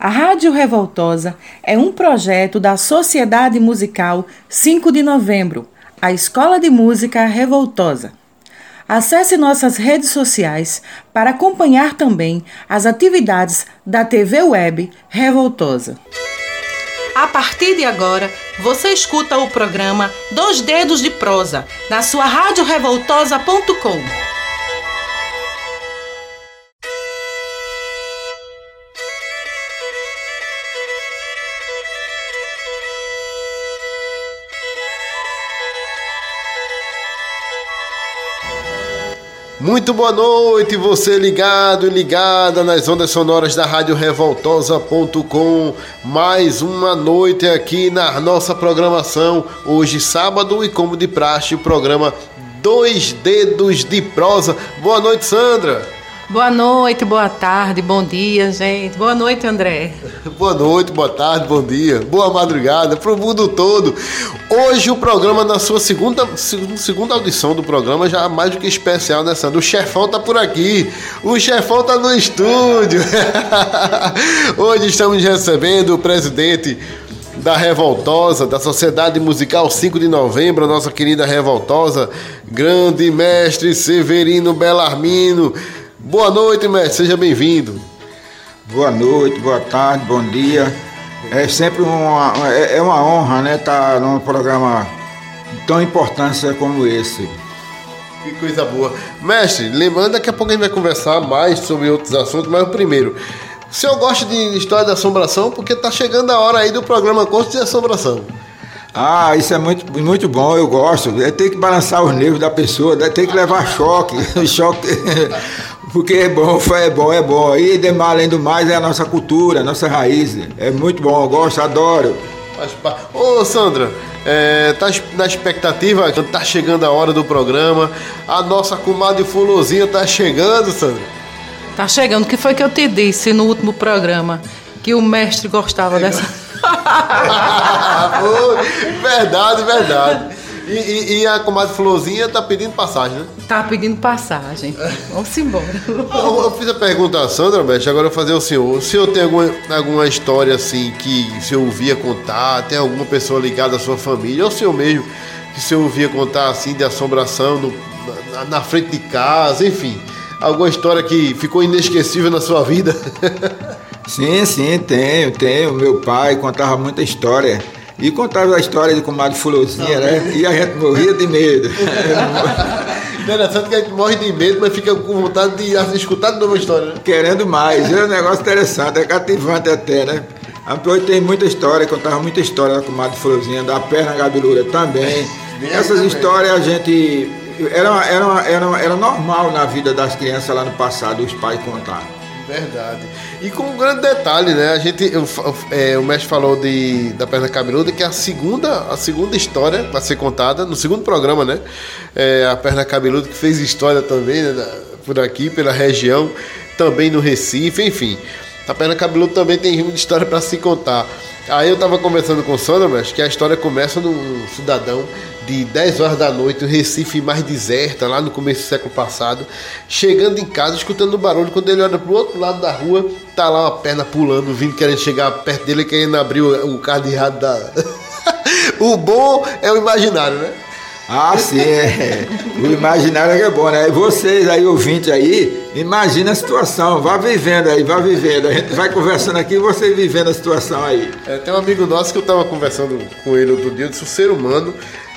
A Rádio Revoltosa é um projeto da Sociedade Musical 5 de Novembro, a Escola de Música Revoltosa. Acesse nossas redes sociais para acompanhar também as atividades da TV Web Revoltosa. A partir de agora, você escuta o programa Dois Dedos de Prosa na sua radiorevoltosa.com. Muito boa noite, você ligado e ligada nas ondas sonoras da Rádio Revoltosa.com. Mais uma noite aqui na nossa programação. Hoje, sábado, e como de praxe, o programa Dois Dedos de Prosa. Boa noite, Sandra. Boa noite, boa tarde, bom dia, gente. Boa noite, André. boa noite, boa tarde, bom dia, boa madrugada para o mundo todo. Hoje o programa na sua segunda, segunda audição do programa já mais do que especial, né, Sandra? O chefão tá por aqui. O chefão tá no estúdio. Hoje estamos recebendo o presidente da Revoltosa, da Sociedade Musical 5 de Novembro, a nossa querida Revoltosa, grande mestre Severino Belarmino. Boa noite, mestre, seja bem-vindo. Boa noite, boa tarde, bom dia. É sempre uma, é, é uma honra, né, estar num programa tão importante como esse. Que coisa boa. Mestre, lembrando, daqui a pouco a gente vai conversar mais sobre outros assuntos, mas o primeiro, o senhor gosta de história da assombração? Porque tá chegando a hora aí do programa Contos de Assombração. Ah, isso é muito, muito bom, eu gosto. É ter que balançar os nervos da pessoa, tem que levar choque. choque porque é bom, é bom, é bom. E demais, além do mais, é a nossa cultura, a nossa raiz. É muito bom, eu gosto, adoro. Ô Sandra, é, tá na expectativa, tá chegando a hora do programa. A nossa comadre Fulozinha tá chegando, Sandra. Tá chegando. O que foi que eu te disse no último programa? Que o mestre gostava é. dessa. verdade, verdade. E, e, e, a comadre Florzinha tá pedindo passagem, né? Tá pedindo passagem. Vamos embora. Eu, eu, fiz a pergunta a Sandra, Mestre, agora eu vou fazer o senhor. O senhor tem alguma, alguma história assim que o senhor ouvia contar? Tem alguma pessoa ligada à sua família? Ou o senhor mesmo que o senhor ouvia contar assim de assombração no, na, na frente de casa, enfim? Alguma história que ficou inesquecível na sua vida? Sim, sim, tenho, tenho. Meu pai contava muita história. E contava a história de comadre Fulozinha, né? E a gente morria de medo. Interessante que a gente morre de medo, mas fica com vontade de escutar de novo a história, né? Querendo mais. É um negócio interessante, é cativante até, né? Amplói tem muita história, contava muita história da comadre Fulozinha, da perna gabelura também. Essas histórias a gente. Era, era, era, era normal na vida das crianças lá no passado, os pais contar. Verdade. E com um grande detalhe, né? A gente, eu, é, o mestre falou de, da perna cabeluda, que é a segunda, a segunda história a ser contada, no segundo programa, né? É, a perna cabeluda que fez história também, né? Por aqui, pela região, também no Recife, enfim. A perna cabeluda também tem muita história para se contar. Aí eu tava conversando com o mas que a história começa no cidadão de 10 horas da noite, o Recife mais deserta, lá no começo do século passado, chegando em casa, escutando o barulho, quando ele olha pro outro lado da rua, tá lá uma perna pulando, vindo querendo chegar perto dele, querendo abrir o, o cadeado da. o bom é o imaginário, né? Ah, sim, é. o imaginário é, bom, né? Vocês aí, ouvintes aí, imagina a situação, vá vivendo aí, vá vivendo. A gente vai conversando aqui e você vivendo a situação aí. É, tem um amigo nosso que eu estava conversando com ele outro dia, disse, o ser humano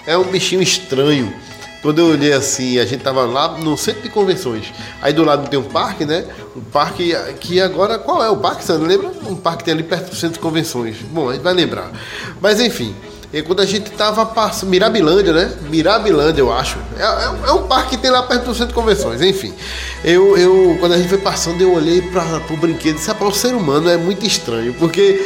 é um bichinho estranho. Quando eu olhei assim, a gente tava lá no centro de convenções. Aí do lado tem um parque, né? Um parque que agora. Qual é o parque, Sandro? Lembra? Um parque que tem ali perto do centro de convenções. Bom, a gente vai lembrar. Mas enfim. E quando a gente tava passando. Mirabilândia, né? Mirabilândia, eu acho. É, é, é, um parque que tem lá perto do centro de convenções. Enfim. Eu, eu quando a gente foi passando, eu olhei para o brinquedo e disse: o ser humano é muito estranho. Porque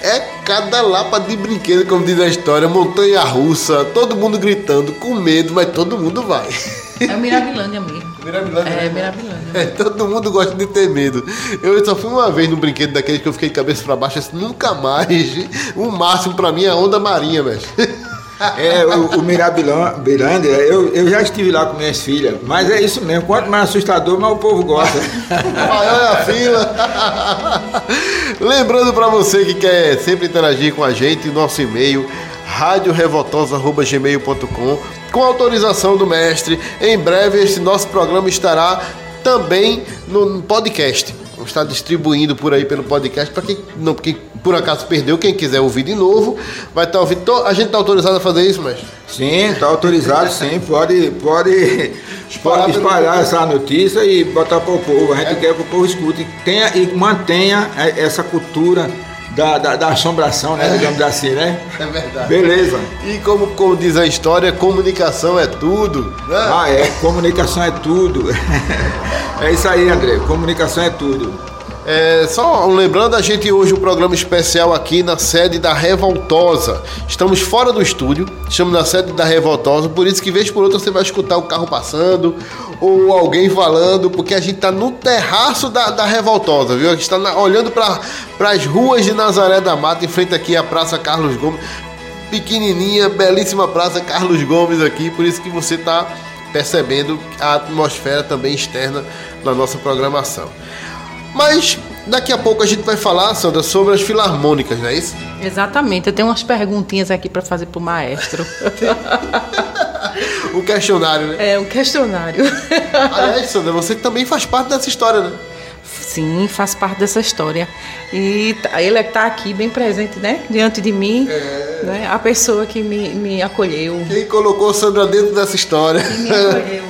é cada lapa de brinquedo, como diz a história, montanha russa, todo mundo gritando, com medo, mas todo mundo vai. É o Mirabilândia mesmo. Mirabilândia. É, Mirabilândia. É, todo mundo gosta de ter medo. Eu só fui uma vez num brinquedo daquele que eu fiquei de cabeça para baixo, assim, nunca mais. O máximo para mim é a onda marinha, velho. É, o, o Mirabilândia, eu, eu já estive lá com minhas filhas, mas é isso mesmo, quanto mais assustador, mais o povo gosta. Maior é a fila. Lembrando para você que quer sempre interagir com a gente, nosso e-mail radiorevoltosa.gmail.com com autorização do mestre. Em breve este nosso programa estará também no podcast. Vamos estar distribuindo por aí pelo podcast para quem não, quem por acaso perdeu, quem quiser ouvir de novo, vai estar ouvindo. A gente está autorizado a fazer isso, mestre? Sim, está autorizado, sim. Pode, pode, espalhar, pode espalhar essa notícia e botar para o povo. A gente é. quer que o povo escute tenha, e mantenha essa cultura da, da, da, assombração, né? É. Digamos assim, né? É verdade. Beleza. E como, como diz a história, comunicação é tudo. Né? Ah, é. Comunicação é tudo. é isso aí, André. Comunicação é tudo. É, só lembrando a gente hoje o um programa especial aqui na sede da Revoltosa. Estamos fora do estúdio, estamos na sede da Revoltosa, por isso que vez por outra você vai escutar o carro passando ou alguém falando, porque a gente está no terraço da, da Revoltosa, viu? A gente está olhando para as ruas de Nazaré da Mata, em frente aqui à Praça Carlos Gomes. Pequenininha, belíssima Praça Carlos Gomes aqui, por isso que você está percebendo a atmosfera também externa na nossa programação. Mas daqui a pouco a gente vai falar, Sandra, sobre as filarmônicas, não é isso? Exatamente. Eu tenho umas perguntinhas aqui para fazer para o maestro. um questionário, né? É, um questionário. Aliás, Sandra, você também faz parte dessa história, né? Sim, faz parte dessa história. E tá, ele está aqui bem presente, né? Diante de mim. É... Né? A pessoa que me, me acolheu. Quem colocou Sandra dentro dessa história. Que me acolheu.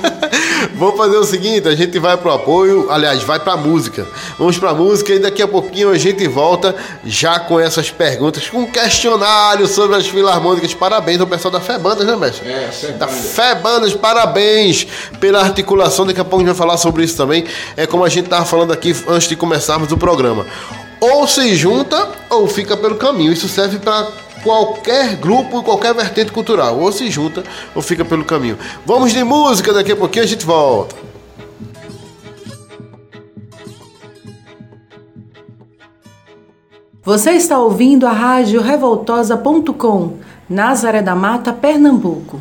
Vamos fazer o seguinte, a gente vai pro apoio, aliás, vai pra música. Vamos pra música e daqui a pouquinho a gente volta já com essas perguntas, com um questionário sobre as filarmônicas. Parabéns ao pessoal da Febandas, né, mestre? É, Febandas. Da Febandas, parabéns pela articulação. Daqui a pouco a gente vai falar sobre isso também. É como a gente tava falando aqui antes de começarmos o programa. Ou se junta ou fica pelo caminho. Isso serve para qualquer grupo, qualquer vertente cultural. Ou se junta ou fica pelo caminho. Vamos de música, daqui a pouquinho a gente volta. Você está ouvindo a rádio revoltosa.com, Nazaré da Mata, Pernambuco.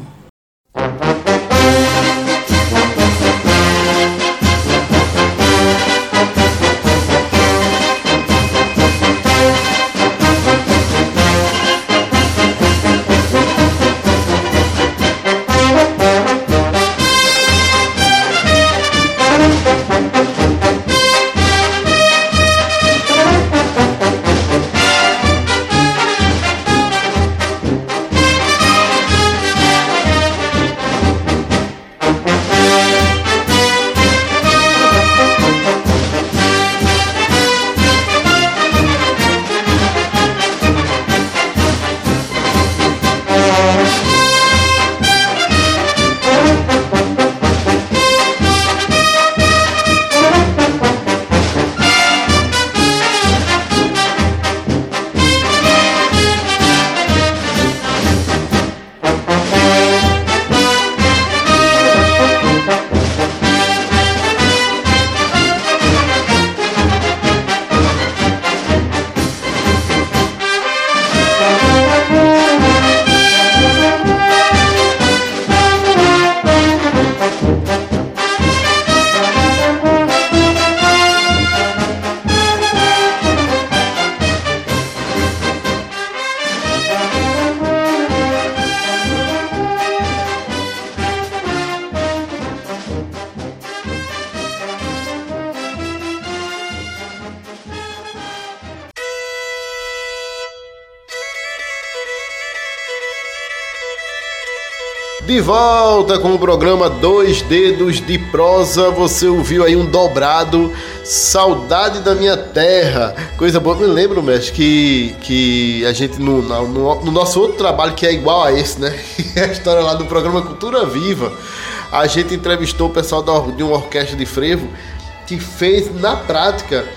Volta com o programa Dois Dedos de Prosa. Você ouviu aí um dobrado Saudade da Minha Terra. Coisa boa. Me lembro, mestre, que, que a gente, no, no, no nosso outro trabalho, que é igual a esse, né? a história lá do programa Cultura Viva, a gente entrevistou o pessoal de uma orquestra de frevo que fez na prática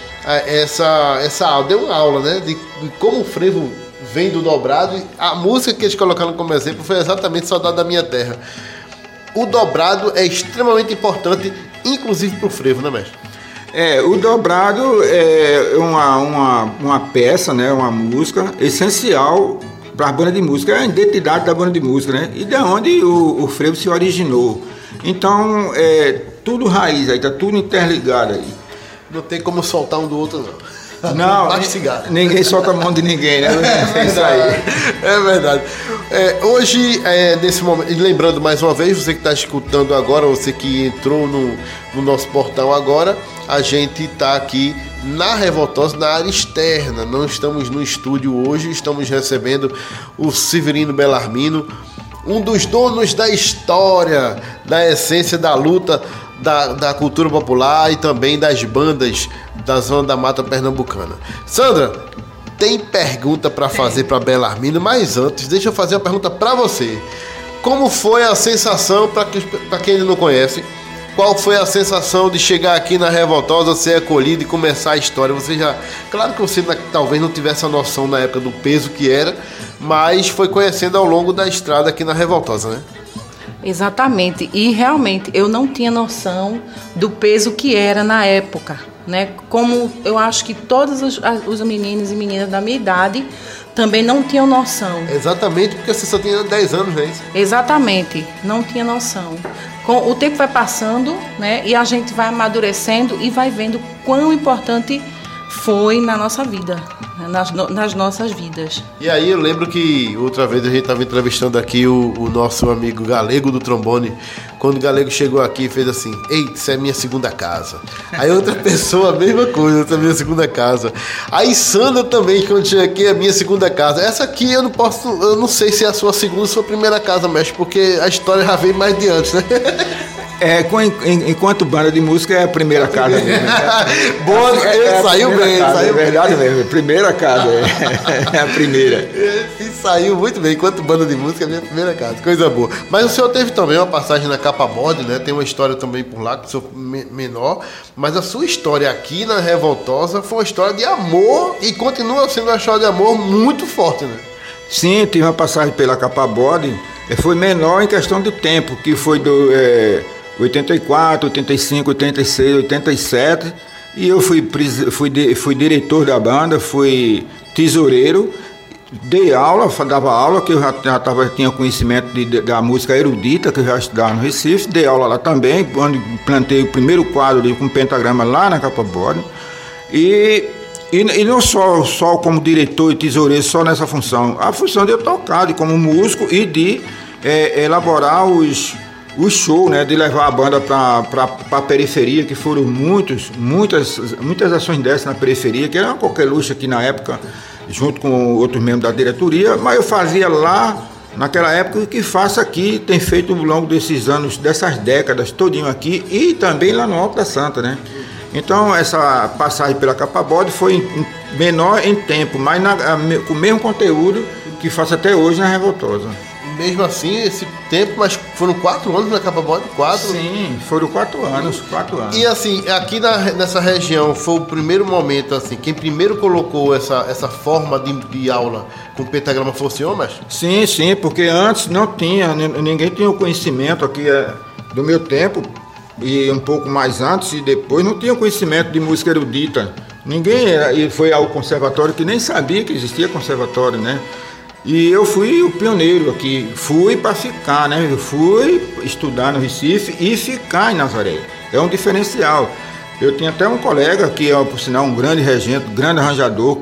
essa, essa aula. Deu uma aula, né? De, de como o frevo vem do dobrado. A música que eles colocaram como exemplo foi exatamente Saudade da Minha Terra. O dobrado é extremamente importante, inclusive para o frevo, né, mestre? É, o dobrado é uma, uma, uma peça, né, uma música essencial para a banda de música, é a identidade da banda de música, né? E de onde o, o frevo se originou. Então, é tudo raiz aí, tá tudo interligado aí. Não tem como soltar um do outro, não. Não, ninguém solta a mão de ninguém, né? É isso aí. É verdade. É, hoje, é, nesse momento, e lembrando mais uma vez, você que está escutando agora, você que entrou no, no nosso portal agora, a gente está aqui na Revoltosa, na área externa. Não estamos no estúdio hoje, estamos recebendo o Severino Belarmino, um dos donos da história, da essência da luta da, da cultura popular e também das bandas da Zona da Mata Pernambucana. Sandra, tem pergunta para fazer para Belarmino, mas antes, deixa eu fazer uma pergunta para você. Como foi a sensação, para que, quem ainda não conhece, qual foi a sensação de chegar aqui na Revoltosa, ser acolhido e começar a história? Você já. Claro que você talvez não tivesse a noção na época do peso que era, mas foi conhecendo ao longo da estrada aqui na Revoltosa, né? Exatamente. E realmente eu não tinha noção do peso que era na época. Né? Como eu acho que todos os, os meninos e meninas da minha idade também não tinham noção. Exatamente, porque você só tinha 10 anos, é isso? Exatamente, não tinha noção. Com, o tempo vai passando, né? E a gente vai amadurecendo e vai vendo quão importante foi na nossa vida nas, nas, nossas vidas. E aí eu lembro que outra vez a gente estava entrevistando aqui o, o, nosso amigo Galego do trombone. Quando o Galego chegou aqui fez assim: Ei, isso é minha segunda casa. Aí outra pessoa, a mesma coisa, essa é minha segunda casa. Aí Sandra também, quando chega aqui, é minha segunda casa. Essa aqui eu não posso, eu não sei se é a sua segunda ou sua primeira casa, mestre, porque a história já veio mais de antes, né? É, com, enquanto banda de música é a primeira casa mesmo. Né? Boa, é, é saiu bem, casa, saiu é verdade bem. mesmo. Primeira casa, é, é a primeira. E saiu muito bem, enquanto banda de música é a minha primeira casa, coisa boa. Mas o senhor teve também uma passagem na capa mod, né? Tem uma história também por lá, que sou menor, mas a sua história aqui na Revoltosa foi uma história de amor e continua sendo uma história de amor muito forte, né? Sim, tive uma passagem pela capa bode, foi menor em questão de tempo, que foi do. É 84, 85, 86, 87. E eu fui, fui, fui diretor da banda, fui tesoureiro, dei aula, dava aula, que eu já, já tava, tinha conhecimento de, de, da música erudita, que eu já estudava no Recife, dei aula lá também, onde plantei o primeiro quadro com pentagrama lá na Capa Bode. E, e, e, não só, só como diretor e tesoureiro, só nessa função, a função de eu tocar, de como músico e de é, elaborar os o show, né, de levar a banda para a periferia, que foram muitos, muitas, muitas ações dessas na periferia, que era qualquer luxo aqui na época, junto com outros membros da diretoria, mas eu fazia lá naquela época o que faço aqui, tem feito ao longo desses anos, dessas décadas, todinho aqui, e também lá no Alto da Santa, né? Então essa passagem pela Capa Bode foi menor em tempo, mas na, com o mesmo conteúdo que faço até hoje na Revoltosa mesmo assim, esse tempo, mas foram quatro anos na Capa Bode? Quatro? Sim, foram quatro anos, quatro anos. E assim, aqui na, nessa região, foi o primeiro momento, assim, quem primeiro colocou essa, essa forma de, de aula com pentagrama senhor, mas? Sim, sim, porque antes não tinha, ninguém tinha o conhecimento aqui é, do meu tempo, e um pouco mais antes e depois, não tinha conhecimento de música erudita. Ninguém, e foi ao conservatório que nem sabia que existia conservatório, né? E eu fui o pioneiro aqui, fui para ficar, né? Eu fui estudar no Recife e ficar em Nazaré. É um diferencial. Eu tinha até um colega que é, por sinal, um grande regente, grande arranjador,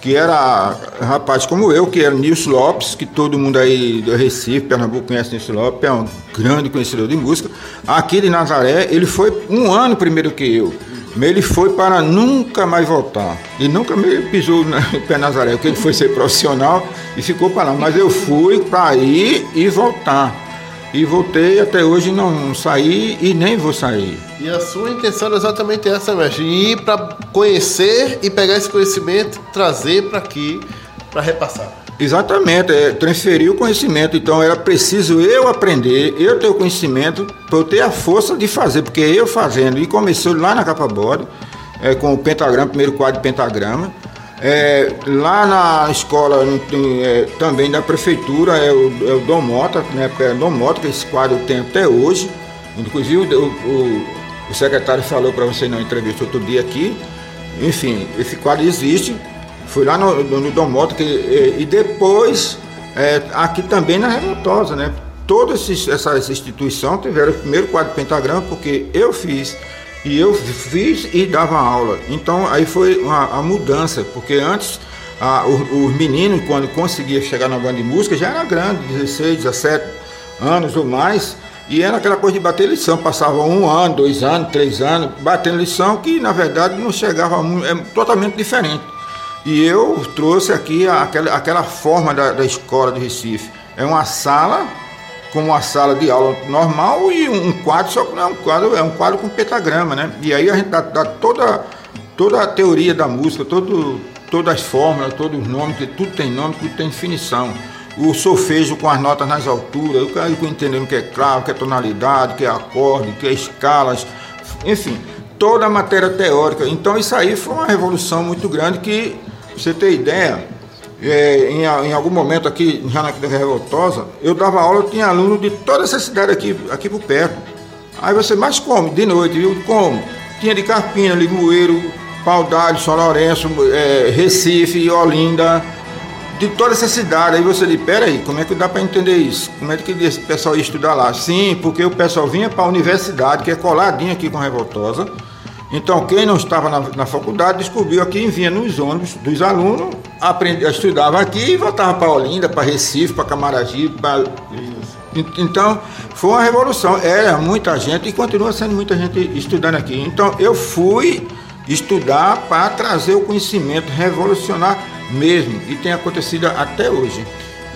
que era rapaz como eu, que era Nilson Lopes, que todo mundo aí do Recife, Pernambuco conhece Nilson Lopes, é um grande conhecedor de música. Aqui de Nazaré, ele foi um ano primeiro que eu. Ele foi para nunca mais voltar. E nunca me pisou no pé Nazaré, porque ele foi ser profissional e ficou para lá. Mas eu fui para ir e voltar. E voltei até hoje não saí e nem vou sair. E a sua intenção é exatamente essa, mestre. Ir para conhecer e pegar esse conhecimento, trazer para aqui, para repassar. Exatamente, é, transferir o conhecimento. Então era preciso eu aprender, eu ter o conhecimento, para eu ter a força de fazer, porque eu fazendo, e começou lá na capa bode, é, com o pentagrama, primeiro quadro de pentagrama. É, lá na escola é, também da prefeitura é o, é o Dom Mota, na época era Dom Mota, que esse quadro tem até hoje. Inclusive o, o, o secretário falou para você na entrevista outro dia aqui. Enfim, esse quadro existe, Fui lá no, no, Dom Moto que, e, e, depois é, aqui também na Revoltosa, né? Todas essas instituições tiveram o primeiro quadro pentagrama porque eu fiz. E eu fiz e dava aula. Então aí foi uma, a mudança, porque antes a, os, os, meninos, quando conseguia chegar na banda de música, já era grande, 16, 17 anos ou mais, e era aquela coisa de bater lição, passava um ano, dois anos, três anos, batendo lição, que na verdade não chegava um, é totalmente diferente. E eu trouxe aqui aquela, aquela forma da, da escola de Recife. É uma sala como uma sala de aula normal e um quadro, só que não é um quadro, é um quadro com pentagrama, né? E aí a gente dá, dá toda, toda a teoria da música, todo, todas as fórmulas, todos os nomes, tudo tem nome, tudo tem definição. O solfejo com as notas nas alturas, eu quero entendendo o que é clave, o que é tonalidade, o que é acorde, o que é escalas, enfim, toda a matéria teórica. Então isso aí foi uma revolução muito grande que, você ter ideia, é, em, em, algum momento aqui, já na Revoltosa, eu dava aula, eu tinha aluno de toda essa cidade aqui, aqui por perto. Aí você, mas como? De noite, viu? Como? Tinha de Carpina, Limoeiro, Paudade, São Lourenço, é, Recife, Olinda, de toda essa cidade. Aí você diz, peraí, como é que dá para entender isso? Como é que esse pessoal ia estudar lá? Sim, porque o pessoal vinha para a universidade, que é coladinha aqui com a Revoltosa, então, quem não estava na, na faculdade descobriu aqui, vinha nos ônibus dos alunos, aprendi, estudava aqui e voltava para Olinda, para Recife, para Camaragibe. Pra... Então, foi uma revolução. Era muita gente e continua sendo muita gente estudando aqui. Então, eu fui estudar para trazer o conhecimento, revolucionar mesmo. E tem acontecido até hoje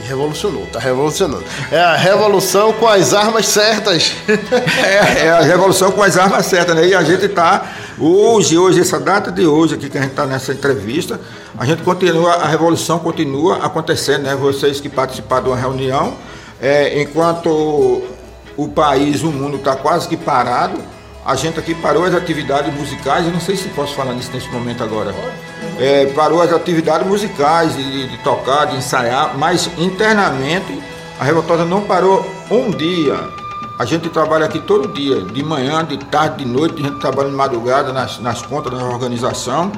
revolucionou, tá revolucionando. É a revolução com as armas certas. é, é, a revolução com as armas certas, né? E a gente tá hoje, hoje, essa data de hoje aqui que a gente está nessa entrevista, a gente continua, a revolução continua acontecendo, né? Vocês que participaram de uma reunião, é, enquanto o país, o mundo está quase que parado, a gente aqui parou as atividades musicais, eu não sei se posso falar nisso nesse momento agora. É, parou as atividades musicais, de, de, tocar, de ensaiar, mas internamente a Revoltosa não parou um dia. A gente trabalha aqui todo dia, de manhã, de tarde, de noite, a gente trabalha de madrugada nas, nas contas da organização.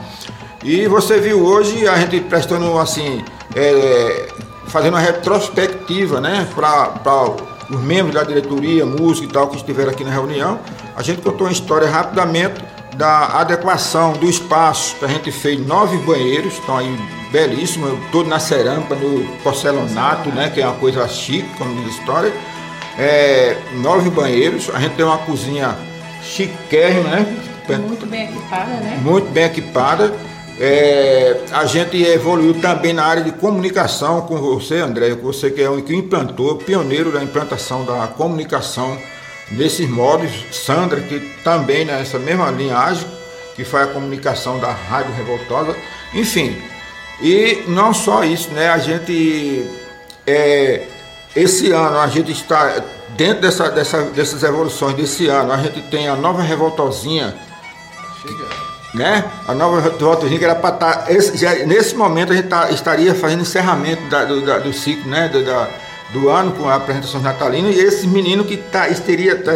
E você viu hoje a gente prestando assim, é, fazendo uma retrospectiva né, para os membros da diretoria, música e tal, que estiveram aqui na reunião. A gente contou uma história rapidamente da adequação do espaço. A gente fez nove banheiros, estão aí belíssimos, todo na cerâmica, no porcelanato, né, que é uma coisa chique, como diz a história. É, nove banheiros, a gente tem uma cozinha chiquérrima, né? Muito bem equipada, né? Muito bem equipada. É, a gente evoluiu também na área de comunicação com você, André, você que é o que implantou, pioneiro da implantação da comunicação nesses modos. Sandra, que também nessa mesma linhagem, que faz a comunicação da Rádio Revoltosa. Enfim, e não só isso, né? A gente, é, esse ano, a gente está, dentro dessa, dessa, dessas evoluções desse ano, a gente tem a nova Revoltosinha. Chega né? A nova Revoltosinha que era para estar. Tá, esse, já, nesse momento a gente tá, estaria fazendo encerramento da, do, da, do ciclo, né? Do, da, do ano com a apresentação natalina e esses meninos que tá, esteria, tá,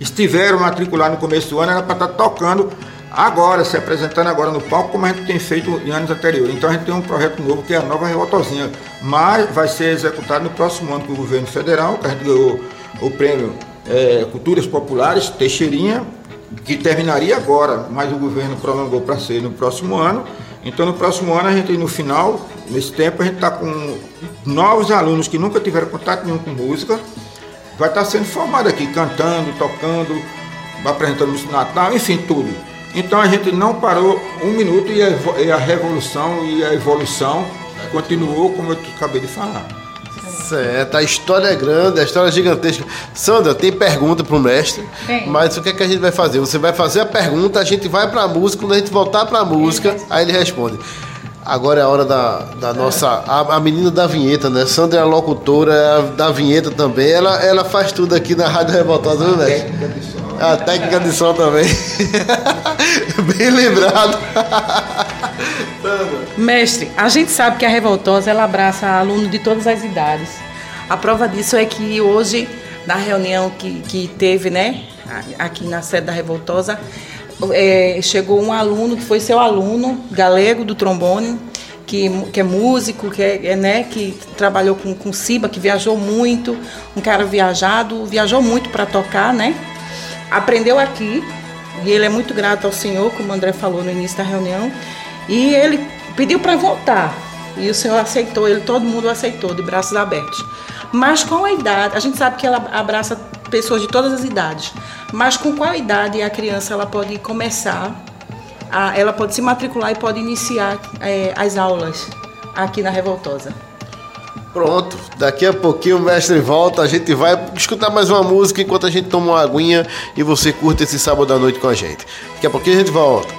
estiveram matriculados no começo do ano era para estar tá tocando agora, se apresentando agora no palco, como a gente tem feito em anos anteriores. Então a gente tem um projeto novo que é a nova Revoltosinha, mas vai ser executado no próximo ano com o governo federal, que a gente ganhou o prêmio é, Culturas Populares, Teixeirinha, que terminaria agora, mas o governo prolongou para ser no próximo ano. Então no próximo ano a gente no final, nesse tempo a gente está com novos alunos que nunca tiveram contato nenhum com música, vai estar tá sendo formado aqui, cantando, tocando, apresentando música Natal, enfim, tudo. Então a gente não parou um minuto e a revolução e a evolução continuou como eu acabei de falar. Certo, a história é grande, a história é gigantesca. Sandra, tem pergunta pro mestre, tem. mas o que, é que a gente vai fazer? Você vai fazer a pergunta, a gente vai pra música, quando a gente voltar pra música, aí ele responde. Agora é a hora da, da nossa. A, a menina da vinheta, né? Sandra é a locutora é da vinheta também. Ela, ela faz tudo aqui na Rádio Revoltosa, viu, mestre? A técnica de som também. Bem lembrado. Mestre, a gente sabe que a Revoltosa ela abraça alunos de todas as idades. A prova disso é que hoje, na reunião que, que teve, né, aqui na sede da Revoltosa, é, chegou um aluno que foi seu aluno, galego do trombone, que, que é músico, que, é, é, né, que trabalhou com, com Siba, que viajou muito, um cara viajado, viajou muito para tocar, né? Aprendeu aqui, e ele é muito grato ao Senhor, como o André falou no início da reunião, e ele pediu para voltar. E o Senhor aceitou, ele todo mundo aceitou, de braços abertos. Mas com a idade, a gente sabe que ela abraça pessoas de todas as idades, mas com qual idade a criança ela pode começar, a, ela pode se matricular e pode iniciar é, as aulas aqui na Revoltosa? Pronto, daqui a pouquinho o mestre volta, a gente vai escutar mais uma música enquanto a gente toma uma aguinha e você curte esse sábado à noite com a gente. Daqui a pouquinho a gente volta.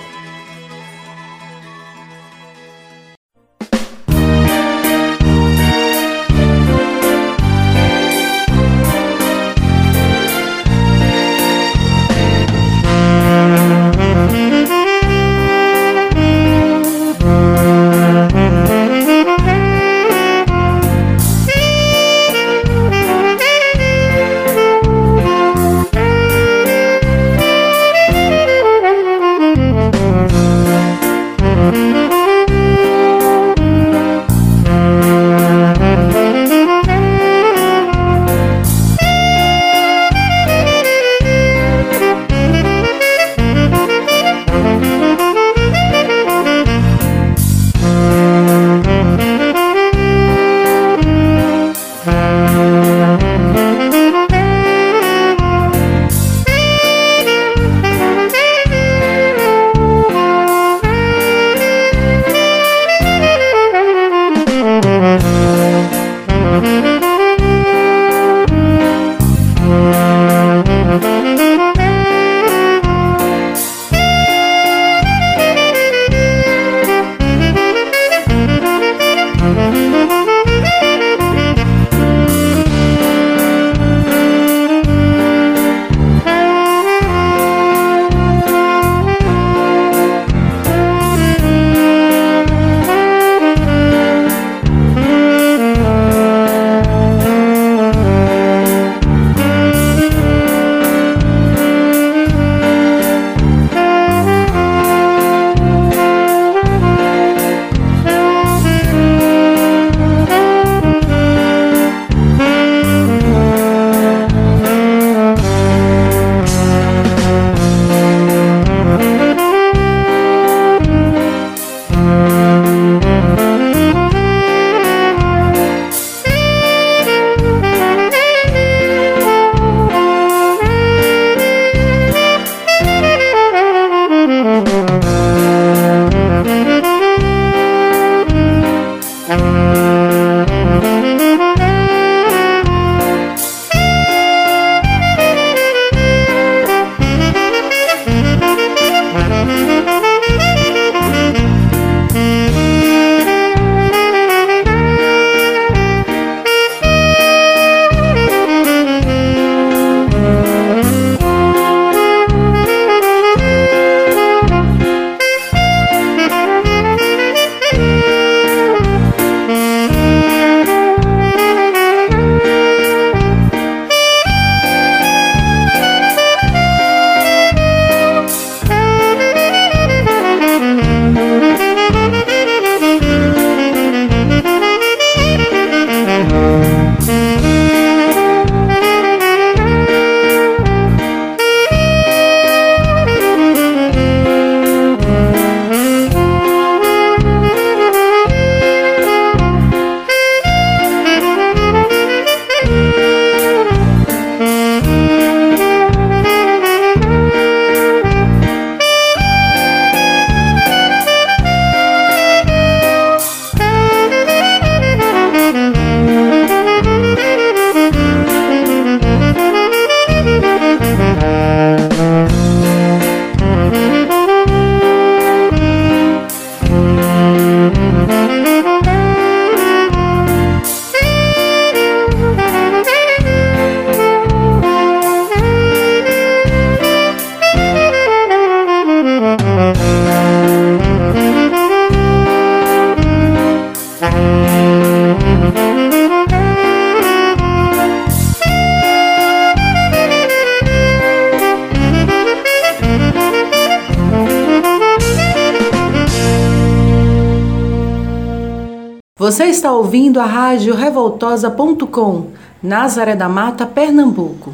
Ouvindo a rádio revoltosa.com, Nazaré da Mata, Pernambuco.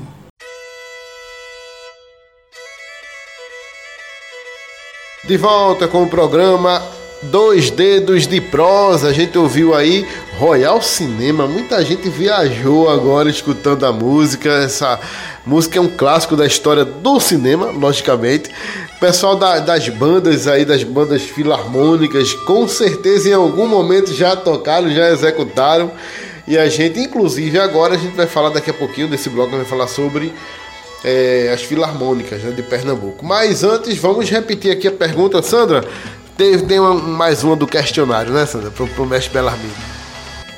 De volta com o programa Dois Dedos de Prosa. A gente ouviu aí Royal Cinema. Muita gente viajou agora escutando a música. Essa música é um clássico da história do cinema, logicamente. Pessoal da, das bandas aí, das bandas filarmônicas, com certeza em algum momento já tocaram, já executaram. E a gente, inclusive, agora a gente vai falar daqui a pouquinho desse bloco, vai falar sobre é, as filarmônicas né, de Pernambuco. Mas antes, vamos repetir aqui a pergunta, Sandra. Tem, tem uma, mais uma do questionário, né, Sandra, para o mestre Belarmino.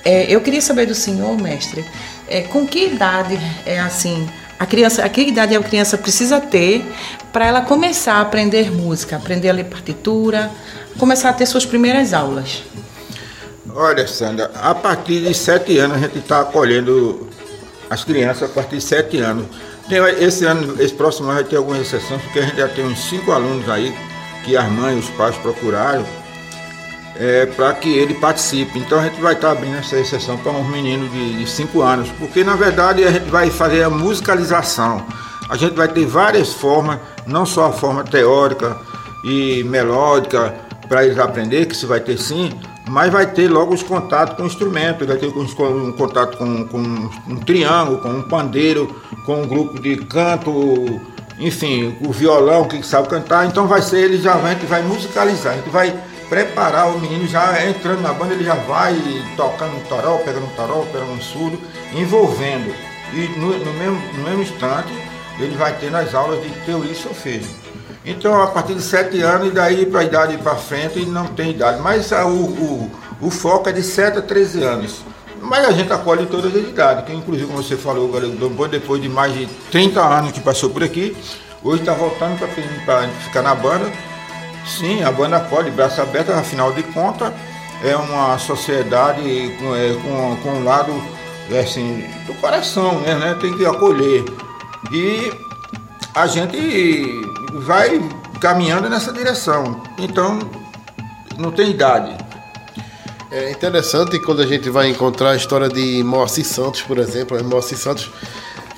É, eu queria saber do senhor, mestre, é, com que idade é assim a criança, a que idade a criança precisa ter para ela começar a aprender música, aprender a ler partitura, começar a ter suas primeiras aulas? Olha, Sandra, a partir de sete anos a gente está acolhendo as crianças a partir de sete anos. Tem, esse ano, esse próximo ano vai ter algumas exceções, porque a gente já tem uns cinco alunos aí que as mães e os pais procuraram é, para que ele participe. Então a gente vai estar tá abrindo essa exceção para uns meninos de 5 anos, porque na verdade a gente vai fazer a musicalização. A gente vai ter várias formas, não só a forma teórica e melódica para eles aprender, que se vai ter sim, mas vai ter logo os contatos com o instrumento, vai ter um contato com, com um triângulo, com um pandeiro, com um grupo de canto, enfim, o violão que sabe cantar, então vai ser, ele já vai, a gente vai musicalizar, a gente vai preparar o menino já entrando na banda, ele já vai tocando um toró, pegando um toró, pegando um surdo, envolvendo. E no, no, mesmo, no mesmo instante, ele vai ter nas aulas de teoria e solfejo. Então, a partir de 7 anos e daí para a idade para frente, não tem idade. Mas a, o, o, o, foco é de 7 a 13 anos. Mas a gente acolhe todas as idades, que inclusive, como você falou, o Galego Dombô, depois de mais de 30 anos que passou por aqui, hoje está voltando para ficar na banda Sim, a banda acolhe, braço aberto, afinal de contas, é uma sociedade com, é, com, com um lado é, assim, do coração, né, né? Tem que acolher. E a gente vai caminhando nessa direção. Então, não tem idade. É interessante quando a gente vai encontrar a história de Moacir Santos, por exemplo. Moacir Santos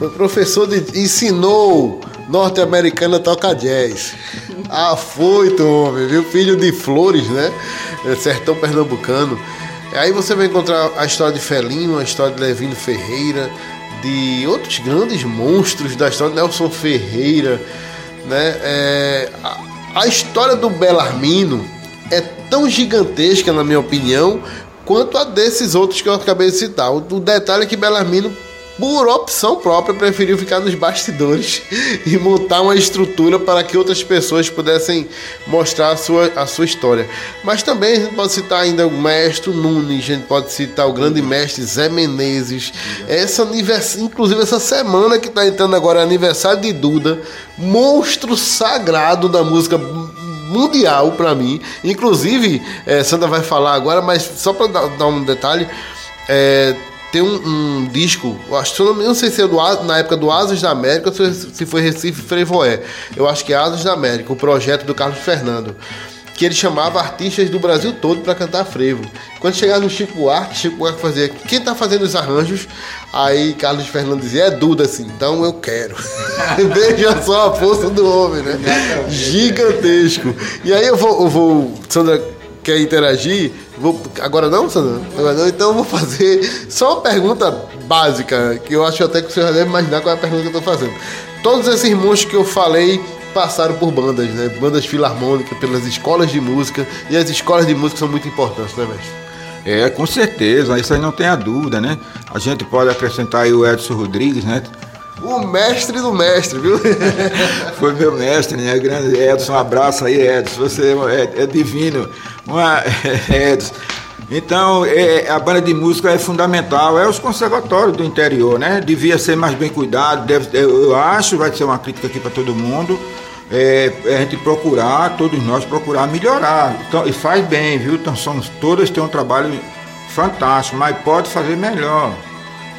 foi professor de. ensinou norte-americano a tocar jazz. Afoito, homem, viu? Filho de Flores, né? É, sertão pernambucano. Aí você vai encontrar a história de Felinho, a história de Levino Ferreira, de outros grandes monstros da história, Nelson Ferreira, né? É, a, a história do Belarmino é tão gigantesca, na minha opinião, quanto a desses outros que eu acabei de citar. O, o detalhe é que Belarmino por opção própria, preferiu ficar nos bastidores e montar uma estrutura para que outras pessoas pudessem mostrar a sua, a sua história. Mas também a gente pode citar ainda o mestre Nunes, a gente pode citar o grande mestre Zé Menezes. Essa inclusive essa semana que está entrando agora é aniversário de Duda, monstro sagrado da música mundial para mim. Inclusive, é, Sandra vai falar agora, mas só para dar, dar um detalhe, é, tem um, um, disco, acho, não, não sei se é do, na época do Asas da América ou se foi Recife Frevoé. Eu acho que é Asas da América, o projeto do Carlos Fernando. Que ele chamava artistas do Brasil todo para cantar frevo. Quando chegava no Chico Buarque, Chico Buarque fazia. Quem tá fazendo os arranjos? Aí Carlos Fernando dizia: é Duda assim, então eu quero. Veja só a força do homem, né? Gigantesco. E aí eu vou, eu vou Sandra quer interagir? Vou, agora não, Sandra? Agora não, então eu vou fazer só uma pergunta básica, que eu acho até que você já deve imaginar qual é a pergunta que eu estou fazendo. Todos esses monstros que eu falei passaram por bandas, né? Bandas filarmônicas, pelas escolas de música, e as escolas de música são muito importantes, né, mestre? É, com certeza, isso aí não tem a dúvida, né? A gente pode acrescentar aí o Edson Rodrigues, né? O mestre do mestre, viu? Foi meu mestre, né? Grande Edson, um abraço aí, Edson. Você é, é divino. Uma, Edson. Então, é, a banda de música é fundamental, é os conservatórios do interior, né? Devia ser mais bem cuidado, deve, eu acho, vai ser uma crítica aqui para todo mundo, é, é, a gente procurar, todos nós procurar melhorar. Então, e faz bem, viu? Então, somos, todas têm um trabalho fantástico, mas pode fazer melhor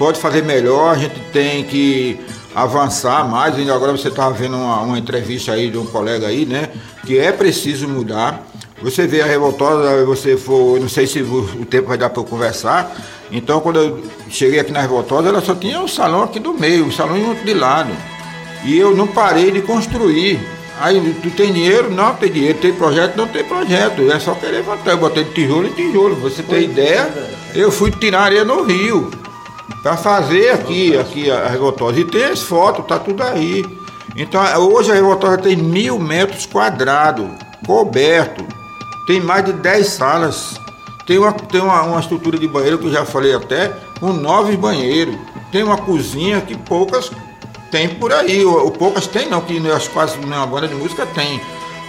pode fazer melhor, a gente tem que avançar mais. Agora você estava vendo uma, uma, entrevista aí de um colega aí, né? Que é preciso mudar. Você vê a revoltosa, você for, não sei se o tempo vai dar para eu conversar. Então, quando eu cheguei aqui na revoltosa, ela só tinha o salão aqui do meio, o salão outro de lado. E eu não parei de construir. Aí, tu tem dinheiro? Não tem dinheiro. Tem projeto? Não tem projeto. É só querer levantar. Eu botei tijolo em tijolo. Você tem ideia? Eu fui tirar areia no rio. Para fazer aqui, aqui a revoltosa. E tem as fotos, tá tudo aí. Então, hoje a revoltosa tem mil metros quadrados, coberto tem mais de 10 salas. Tem, uma, tem uma, uma estrutura de banheiro que eu já falei até, com nove banheiros. Tem uma cozinha que poucas tem por aí. Ou, ou poucas tem não, que as quase nenhuma banda de música tem.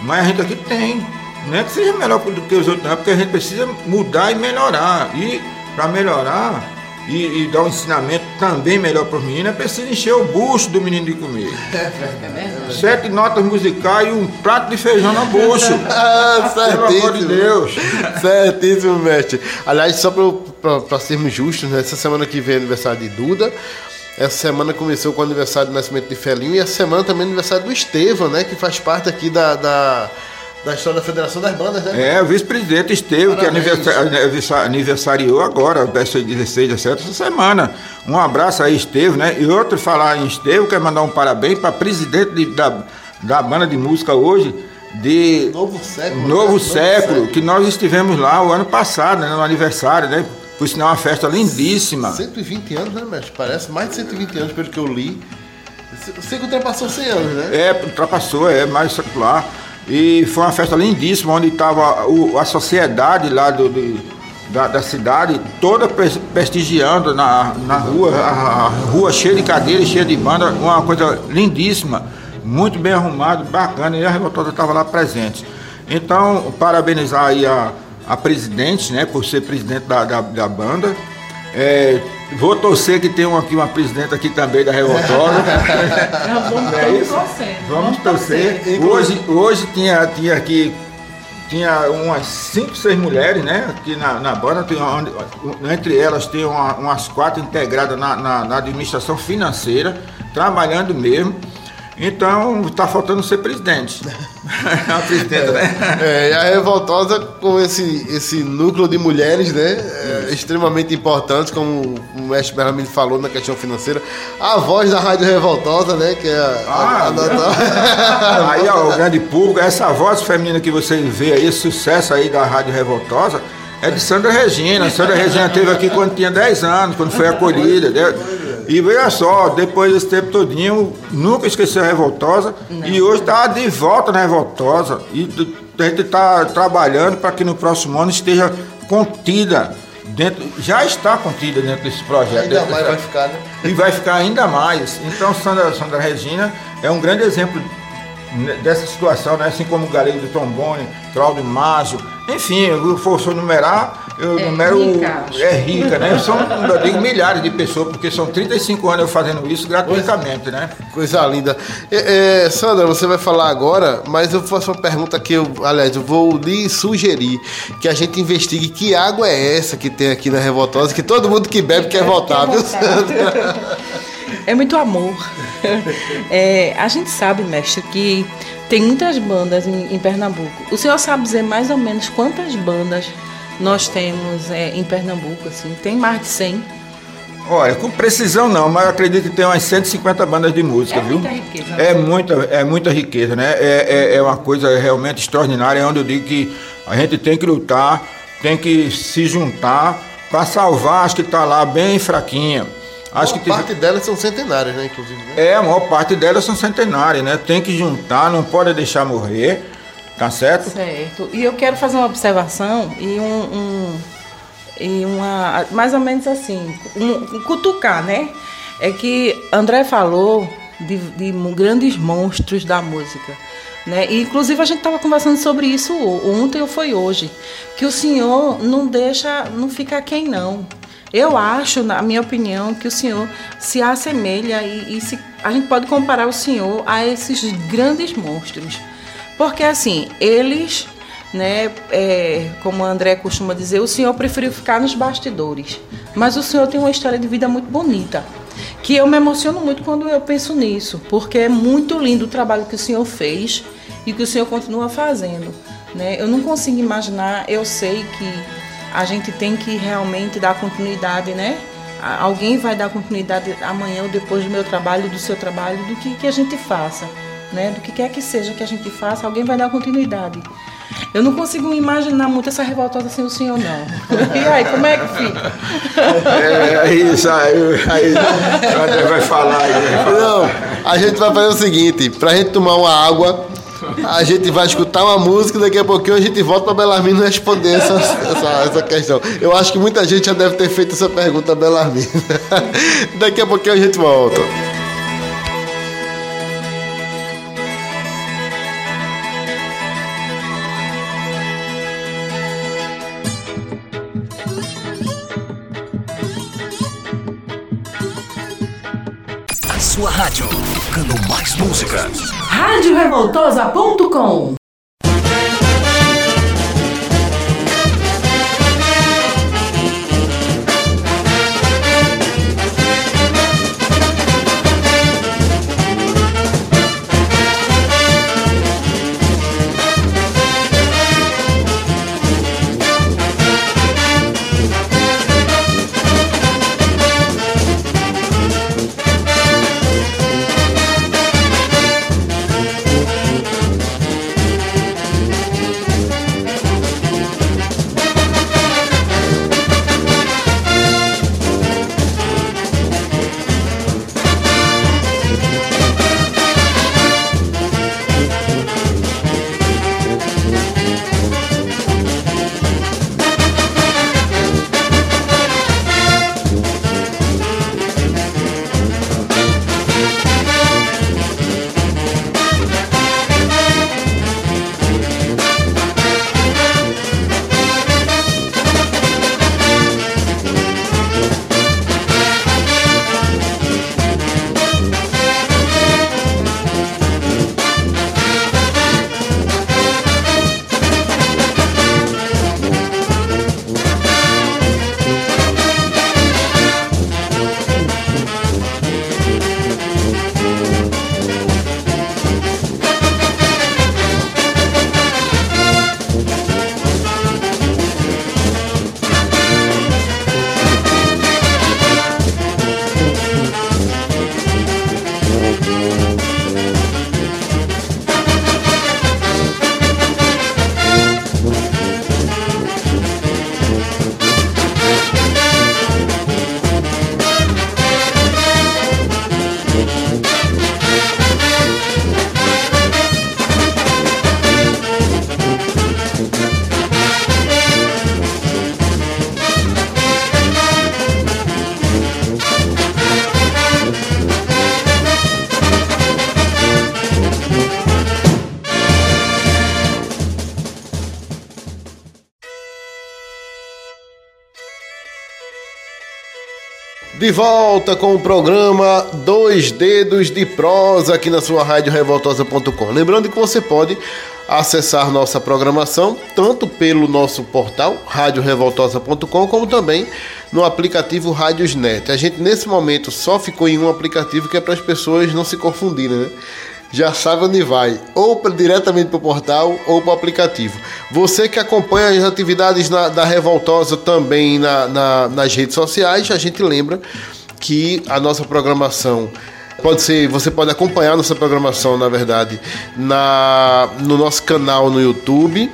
Mas a gente aqui tem. Não é que seja melhor do que os outros, não, é porque a gente precisa mudar e melhorar. E para melhorar, e, e dar um ensinamento também melhor para os meninos, é preciso encher o bucho do menino de comer. É Sete notas musicais e um prato de feijão no bucho. ah, certíssimo. Pelo amor de Deus. Certíssimo, mestre. Aliás, só para sermos justos, né? essa semana que vem é aniversário de Duda. Essa semana começou com o aniversário do nascimento de Felinho e essa semana também é aniversário do Estevam, né? Que faz parte aqui da, da da história da Federação das Bandas, né? É, o vice-presidente esteve, que aniversariou agora, 16, 17, essa semana. Um abraço aí, Estevam, né? E outro falar em Estevam, quer mandar um parabéns para presidente de, da, da banda de música hoje, de Novo Século, Novo, né? Novo século, que nós estivemos lá o ano passado, né, no aniversário, né? Por sinal, uma festa lindíssima. 120 anos, né, mestre? Parece mais de 120 anos, pelo que eu li. Você que ultrapassou 100 anos, né? É, ultrapassou, é mais secular. E foi uma festa lindíssima, onde estava a sociedade lá do, da, da, cidade, toda prestigiando na, na rua, a, a, rua cheia de cadeiras, cheia de banda, uma coisa lindíssima, muito bem arrumado, bacana, e a revoltosa estava lá presente. Então, parabenizar aí a, a presidente, né, por ser presidente da, da, da banda. É, Vou torcer que tem aqui uma presidenta aqui também da Revoltosa. vamos, é torcer. Vamos torcer. Hoje, hoje tinha, tinha aqui tinha umas 5, 6 mulheres, né? Aqui na, na banda, tem uma, entre elas tem uma, umas quatro integradas na, na, na administração financeira, trabalhando mesmo. Então, está faltando ser presidente. a presidenta, né? É, e a Revoltosa, com esse, esse núcleo de mulheres, né? É, extremamente importantes, como o mestre Berlamini falou na questão financeira. A voz da Rádio Revoltosa, né? Que é a. Ah, a, a, aí, ó, o grande público, essa voz feminina que você vê aí, esse sucesso aí da Rádio Revoltosa, é de Sandra Regina. Sandra Regina teve aqui quando tinha 10 anos, quando foi acolhida. Né? E veja só, depois desse tempo todinho, nunca esqueceu a Revoltosa Não. e hoje está de volta na Revoltosa. E a gente está trabalhando para que no próximo ano esteja contida dentro, já está contida dentro desse projeto. Ainda mais vai ficar, né? E vai ficar ainda mais. Então, Sandra, Sandra Regina é um grande exemplo dessa situação, né? assim como o Galego do Trombone, Claudio Mágio, enfim, eu for numerar, eu é numero. Rica. É rica, né? São, eu digo, milhares de pessoas, porque são 35 anos eu fazendo isso gratuitamente, né? Coisa linda. É, é, Sandra, você vai falar agora, mas eu faço uma pergunta que eu, aliás, eu vou lhe sugerir que a gente investigue que água é essa que tem aqui na Revoltosa, que todo mundo que bebe quer voltar, viu, Sandra? É muito amor. É, a gente sabe, mestre, que tem muitas bandas em, em, Pernambuco. O senhor sabe dizer mais ou menos quantas bandas nós temos é, em Pernambuco? Assim? Tem mais de 100? Olha, com precisão não, mas eu acredito que tem umas 150 bandas de música, é viu? Muita riqueza, é muita, é muita riqueza, né? É, é, é uma coisa realmente extraordinária, é onde eu digo que a gente tem que lutar, tem que se juntar para salvar as que está lá bem fraquinha. Acho que parte delas são centenárias, né, inclusive. Né? É, a maior parte delas são centenárias, né? Tem que juntar, não pode deixar morrer, tá certo? Certo. E eu quero fazer uma observação e um, um e uma mais ou menos assim, um, um, cutucar, né? É que André falou de, de grandes monstros da música. Né? E, inclusive a gente estava conversando sobre isso ontem ou foi hoje, que o senhor não deixa, não fica quem não. Eu acho, na minha opinião, que o senhor se assemelha e, e se, a gente pode comparar o senhor a esses grandes monstros. Porque, assim, eles, né, é, como o André costuma dizer, o senhor preferiu ficar nos bastidores. Mas o senhor tem uma história de vida muito bonita. Que eu me emociono muito quando eu penso nisso, porque é muito lindo o trabalho que o senhor fez e que o senhor continua fazendo Né? Eu não consigo imaginar, eu sei que a gente tem que realmente dar continuidade, né? Alguém vai dar continuidade amanhã ou depois do meu trabalho, do seu trabalho, do que, que a gente faça, né? Do que quer que seja que a gente faça, alguém vai dar continuidade. Eu não consigo me imaginar muito essa revoltosa sem o senhor, não. E aí, como é que fica? É, é isso aí, aí vai falar aí. Não, a gente vai fazer o seguinte, pra gente tomar uma água, a gente vai escutar uma música e daqui a pouquinho a gente volta para Belarmino responder essa, essa, essa, questão. Eu acho que muita gente já deve ter feito essa pergunta a Belarmino. daqui a pouquinho a gente volta. Tocando mais música. RádioRevoltosa.com De volta com o programa Dois Dedos de Prosa aqui na sua rádio revoltosa.com. Lembrando que você pode acessar nossa programação tanto pelo nosso portal radiorevoltosa.com como também no aplicativo Rádiosnet. A gente nesse momento só ficou em um aplicativo que é para as pessoas não se confundirem, né? Já sabe onde vai, ou diretamente para o portal ou para o aplicativo. Você que acompanha as atividades na, da Revoltosa também na, na, nas redes sociais, a gente lembra que a nossa programação pode ser, você pode acompanhar nossa programação, na verdade, na, no nosso canal no YouTube,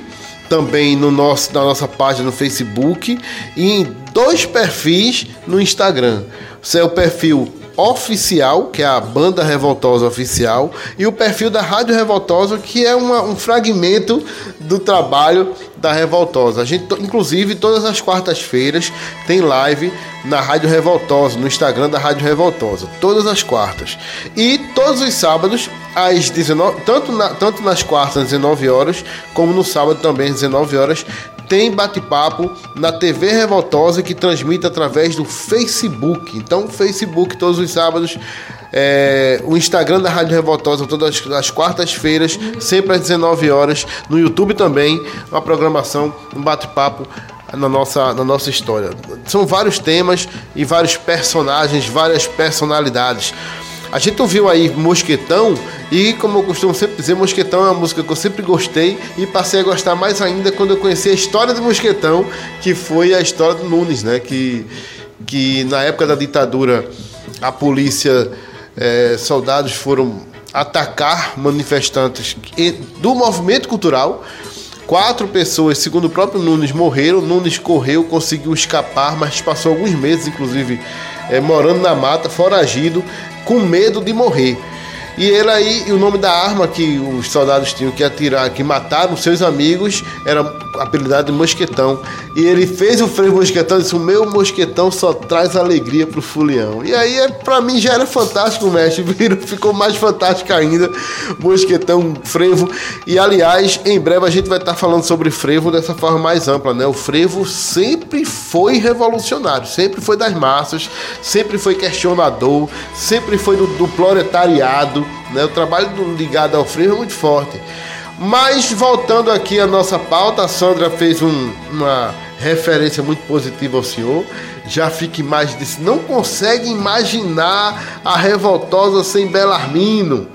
também no nosso, na nossa página no Facebook e em dois perfis no Instagram. Seu perfil oficial, que é a Banda Revoltosa Oficial, e o perfil da Rádio Revoltosa, que é uma, um fragmento do trabalho da Revoltosa. A gente, inclusive, todas as quartas-feiras tem live na Rádio Revoltosa, no Instagram da Rádio Revoltosa, todas as quartas. E todos os sábados, às 19, tanto, na, tanto nas quartas às 19 horas, como no sábado também às 19 horas, tem bate-papo na TV Revoltosa que transmite através do Facebook. Então, Facebook todos os sábados, é, o Instagram da Rádio Revoltosa todas as quartas-feiras, sempre às 19 horas, no YouTube também, uma programação, um bate-papo na nossa, na nossa história. São vários temas e vários personagens, várias personalidades. A gente ouviu aí Mosquetão e, como eu costumo sempre dizer, Mosquetão é uma música que eu sempre gostei e passei a gostar mais ainda quando eu conheci a história do Mosquetão, que foi a história do Nunes, né? Que, que na época da ditadura a polícia, é, soldados foram atacar manifestantes do movimento cultural. Quatro pessoas, segundo o próprio Nunes, morreram. Nunes correu, conseguiu escapar, mas passou alguns meses, inclusive, é, morando na mata, foragido, com medo de morrer. E ele aí, e o nome da arma que os soldados tinham que atirar, que mataram seus amigos, era apelidado de mosquetão. E ele fez o freio mosquetão e disse: O meu mosquetão só traz alegria pro fulião. E aí, é, pra mim, já era fantástico mestre. Ficou mais fantástico ainda. Mosquetão, frevo. E aliás, em breve a gente vai estar falando sobre frevo dessa forma mais ampla, né? O frevo sempre foi revolucionário, sempre foi das massas, sempre foi questionador, sempre foi do, do proletariado né? O trabalho do, ligado ao frevo é muito forte. Mas voltando aqui à nossa pauta, a Sandra fez um, uma referência muito positiva ao senhor. Já fica mais disse, não consegue imaginar a revoltosa sem Belarmino.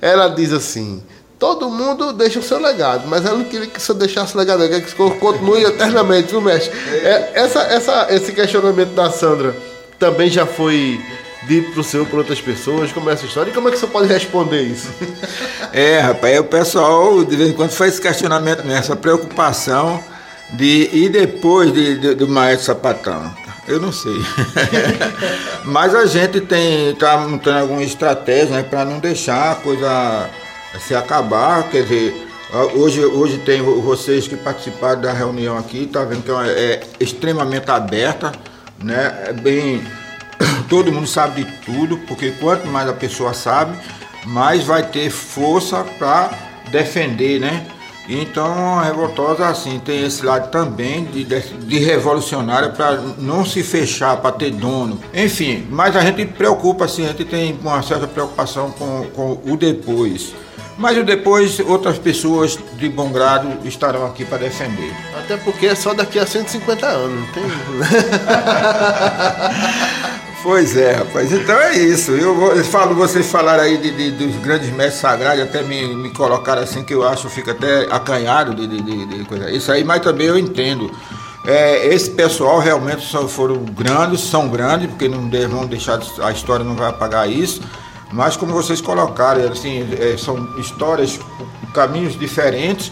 Ela diz assim: todo mundo deixa o seu legado, mas ela não queria que senhor deixasse o legado, ela quer que continue eternamente, viu, mestre? É, essa, essa, esse questionamento da Sandra também já foi dito pro senhor por outras pessoas? Como é essa história? E como é que você pode responder isso? É, rapaz, o pessoal de vez em quando faz esse questionamento mesmo, essa preocupação de ir depois de, de, do maestro sapatão. Eu não sei. Mas a gente tem tá montando alguma estratégia né, para não deixar a coisa se acabar. Quer dizer, hoje, hoje tem vocês que participaram da reunião aqui, tá vendo que é, é extremamente aberta, né? É bem todo mundo sabe de tudo, porque quanto mais a pessoa sabe, mais vai ter força para defender, né? Então a revoltosa assim tem esse lado também de, de, revolucionária para não se fechar, para ter dono. Enfim, mas a gente preocupa assim, a gente tem uma certa preocupação com, com o depois. Mas depois outras pessoas de bom grado estarão aqui para defender. Até porque é só daqui a 150 anos, não tem. Pois é, rapaz. Então é isso. Eu, eu falo, vocês falaram aí de, de, dos grandes mestres sagrados, até me, me colocaram assim que eu acho, fica até acanhado de, de, de, coisa. Isso aí, mas também eu entendo. É, esse pessoal realmente são, foram grandes, são grandes, porque não vão deixar, a história não vai apagar isso. Mas como vocês colocaram, assim, é, são histórias, caminhos diferentes.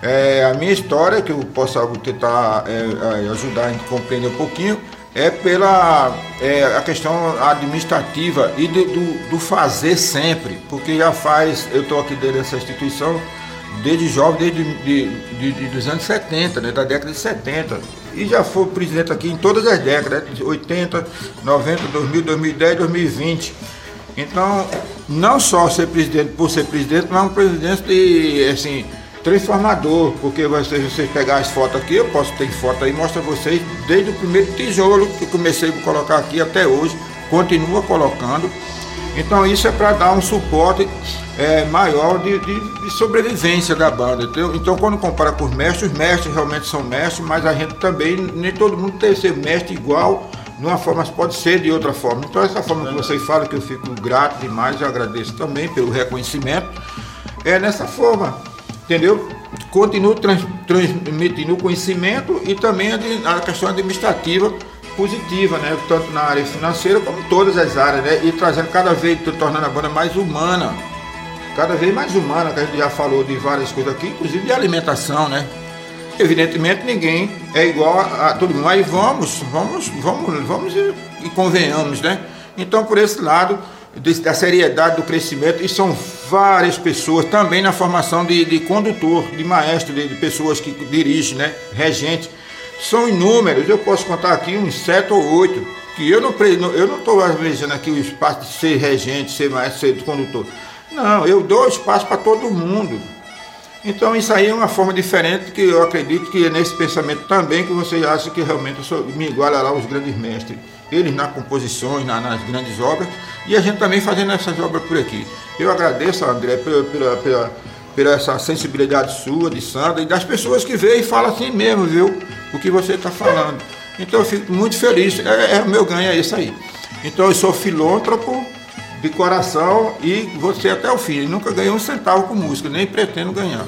É, a minha história, que eu posso tentar é, é ajudar a compreender um pouquinho, é pela é, a questão administrativa e de, do, do, fazer sempre, porque já faz, eu estou aqui dentro dessa instituição desde jovem, desde de, de, dos anos 70, né, da década de 70, e já fui presidente aqui em todas as décadas, 80, 90, 2000, 2010, 2020. Então, não só ser presidente por ser presidente, mas um presidente de, assim, transformador, porque vocês, vocês pegar as fotos aqui, eu posso ter foto aí, mostra vocês desde o primeiro tijolo que comecei a colocar aqui até hoje, continua colocando. Então isso é para dar um suporte é, maior de, de, de, sobrevivência da banda. Entendeu? Então quando compara com os mestres, os mestres realmente são mestres, mas a gente também, nem todo mundo tem que ser mestre igual de uma forma, pode ser de outra forma. Então essa forma que vocês falam, que eu fico grato demais, eu agradeço também pelo reconhecimento, é nessa forma entendeu? Continuo trans, transmitindo conhecimento e também a, questão administrativa positiva, né? Tanto na área financeira como todas as áreas, né? E trazendo cada vez, tornando a banda mais humana, cada vez mais humana, que a gente já falou de várias coisas aqui, inclusive de alimentação, né? Evidentemente ninguém é igual a, a todo mundo. Aí vamos, vamos, vamos, vamos e, e convenhamos, né? Então por esse lado da seriedade do crescimento e são várias pessoas também na formação de, de condutor, de maestro, de, de, pessoas que dirigem, né, regente. São inúmeros, eu posso contar aqui uns sete ou oito, que eu não eu não estou almejando aqui o espaço de ser regente, ser maestro, ser condutor. Não, eu dou espaço para todo mundo. Então isso aí é uma forma diferente que eu acredito que é nesse pensamento também que vocês acham que realmente eu sou, me iguala lá aos grandes mestres. Eles nas composições, na, nas grandes obras, e a gente também fazendo essas obras por aqui. Eu agradeço, André, pela, pela, pela, pela essa sensibilidade sua, de Sandra, e das pessoas que veem e falam assim mesmo, viu? O que você está falando. Então eu fico muito feliz. É, é, o meu ganho é isso aí. Então eu sou filântropo de coração e você até o fim. nunca ganhou um centavo com música, nem pretendo ganhar.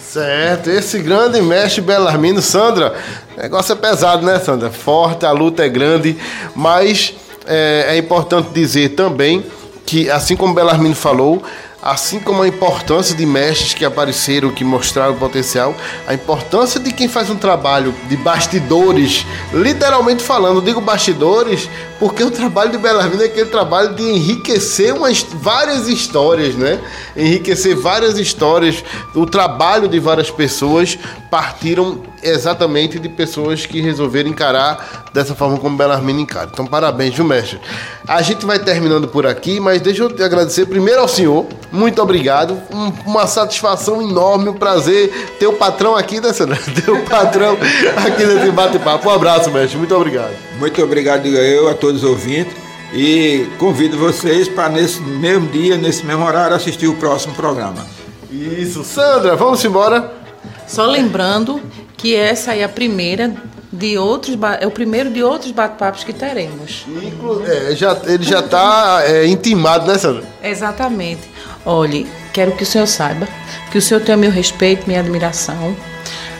Certo, esse grande mestre Belarmino, Sandra, negócio é pesado, né, Sandra? Forte, a luta é grande, mas é, é importante dizer também que, assim como Belarmino falou, assim como a importância de mestres que apareceram, que mostraram potencial, a importância de quem faz um trabalho de bastidores, literalmente falando, digo bastidores, porque o trabalho de Belarmino é aquele trabalho de enriquecer umas, várias histórias, né? Enriquecer várias histórias, o trabalho de várias pessoas partiram exatamente de pessoas que resolveram encarar dessa forma como Belarmino encara. Então, parabéns, viu, mestre? A gente vai terminando por aqui, mas deixa eu te agradecer primeiro ao senhor, muito obrigado, um, uma satisfação enorme, um prazer ter o patrão aqui, né, Sandra? Ter o patrão aqui nesse bate-papo. Um abraço, mestre, muito obrigado. Muito obrigado eu a todos os ouvintes e convido vocês para nesse mesmo dia, nesse mesmo horário, assistir o próximo programa. Isso, Sandra, vamos embora. Só lembrando que essa é a primeira de outros é o primeiro de outros bate-papos que teremos. É, já, ele já está é, intimado, né, Sandra? Exatamente. Olhe, quero que o senhor saiba que o senhor tem meu respeito, minha admiração,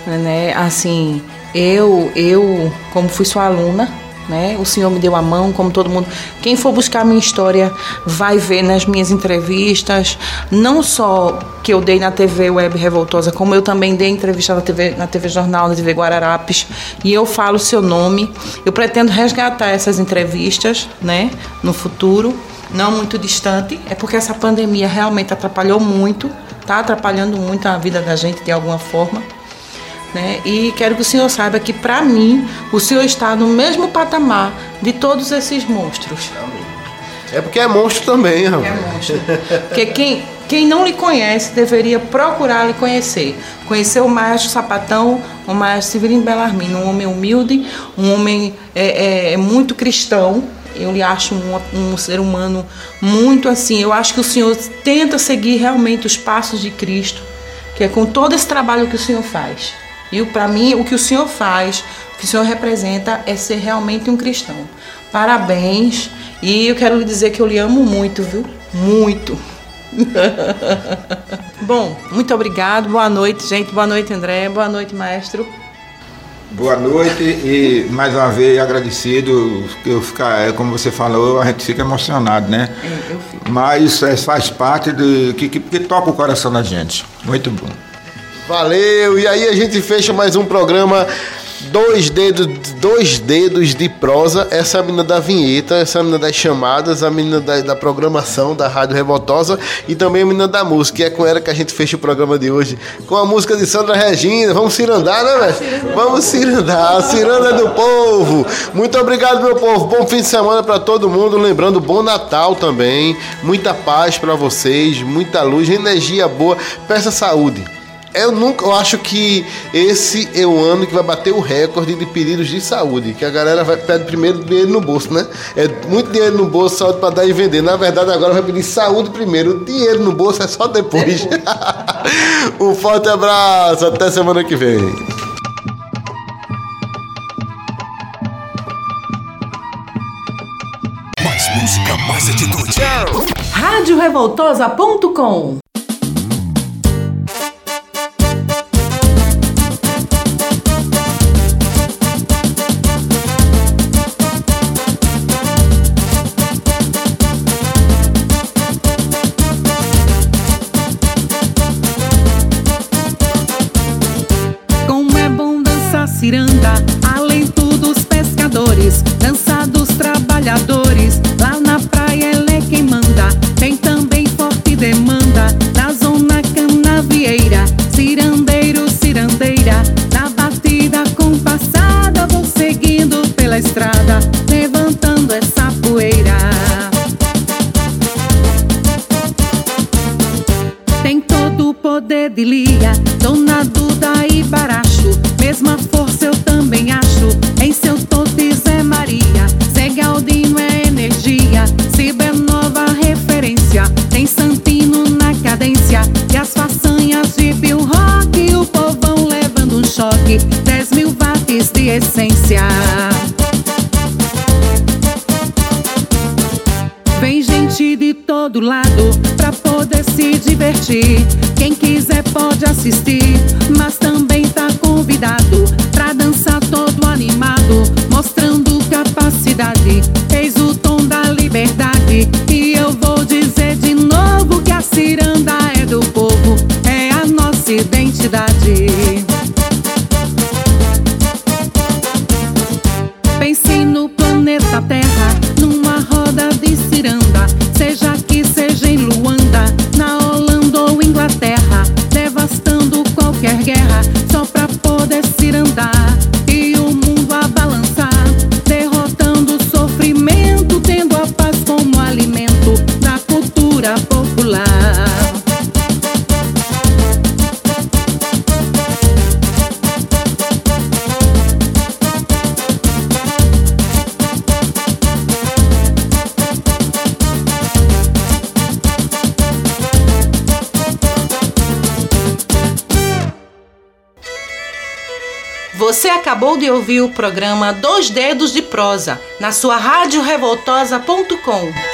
né? Assim, eu, eu, como fui sua aluna, né? O Senhor me deu a mão, como todo mundo. Quem for buscar a minha história vai ver nas minhas entrevistas, não só que eu dei na TV Web Revoltosa, como eu também dei entrevista na TV, na TV Jornal, na TV Guararapes, e eu falo o seu nome. Eu pretendo resgatar essas entrevistas, né, no futuro, não muito distante, é porque essa pandemia realmente atrapalhou muito, tá atrapalhando muito a vida da gente de alguma forma. Né? E quero que o senhor saiba que, para mim, o senhor está no mesmo patamar de todos esses monstros. É porque é monstro também, rapaz. É monstro. Porque quem, quem não lhe conhece deveria procurar lhe conhecer. Conhecer o maestro Sapatão, o maestro Severino Bellarmino, um homem humilde, um homem é, é, muito cristão. Eu lhe acho um, um ser humano muito assim. Eu acho que o senhor tenta seguir realmente os passos de Cristo, que é com todo esse trabalho que o senhor faz. E para mim, o que o senhor faz, o que o senhor representa é ser realmente um cristão. Parabéns. E eu quero lhe dizer que eu lhe amo muito, viu? Muito. Bom, muito obrigado. Boa noite, gente. Boa noite, André. Boa noite, maestro. Boa noite e mais uma vez agradecido. Eu ficar, é, como você falou, a gente fica emocionado, né? É, eu fico. Mas é, faz parte do que, que, que toca o coração da gente. Muito bom. Valeu! E aí a gente fecha mais um programa dois dedos, dois dedos de prosa. Essa é menina da vinheta, essa é menina das chamadas, a menina da, da, programação da Rádio Revoltosa e também a menina da música. E é com ela que a gente fecha o programa de hoje. Com a música de Sandra Regina. Vamos cirandar, né, velho? Vamos cirandar. A ciranda do povo. Muito obrigado, meu povo. Bom fim de semana para todo mundo. Lembrando, bom Natal também. Muita paz para vocês, muita luz, energia boa. Peça saúde. Eu nunca, eu acho que esse é o ano que vai bater o recorde de pedidos de saúde, que a galera vai pede primeiro dinheiro no bolso, né? É muito dinheiro no bolso, saúde para dar e vender. Na verdade, agora vai pedir saúde primeiro, dinheiro no bolso é só depois. um forte abraço, até semana que vem. Mais música, mais atitude. Revoltosa.com Miranda. doce essência. Vem gente de todo lado pra poder se divertir. Quem quiser pode assistir. ouviu o programa Dois Dedos de Prosa na sua radiorevoltosa.com.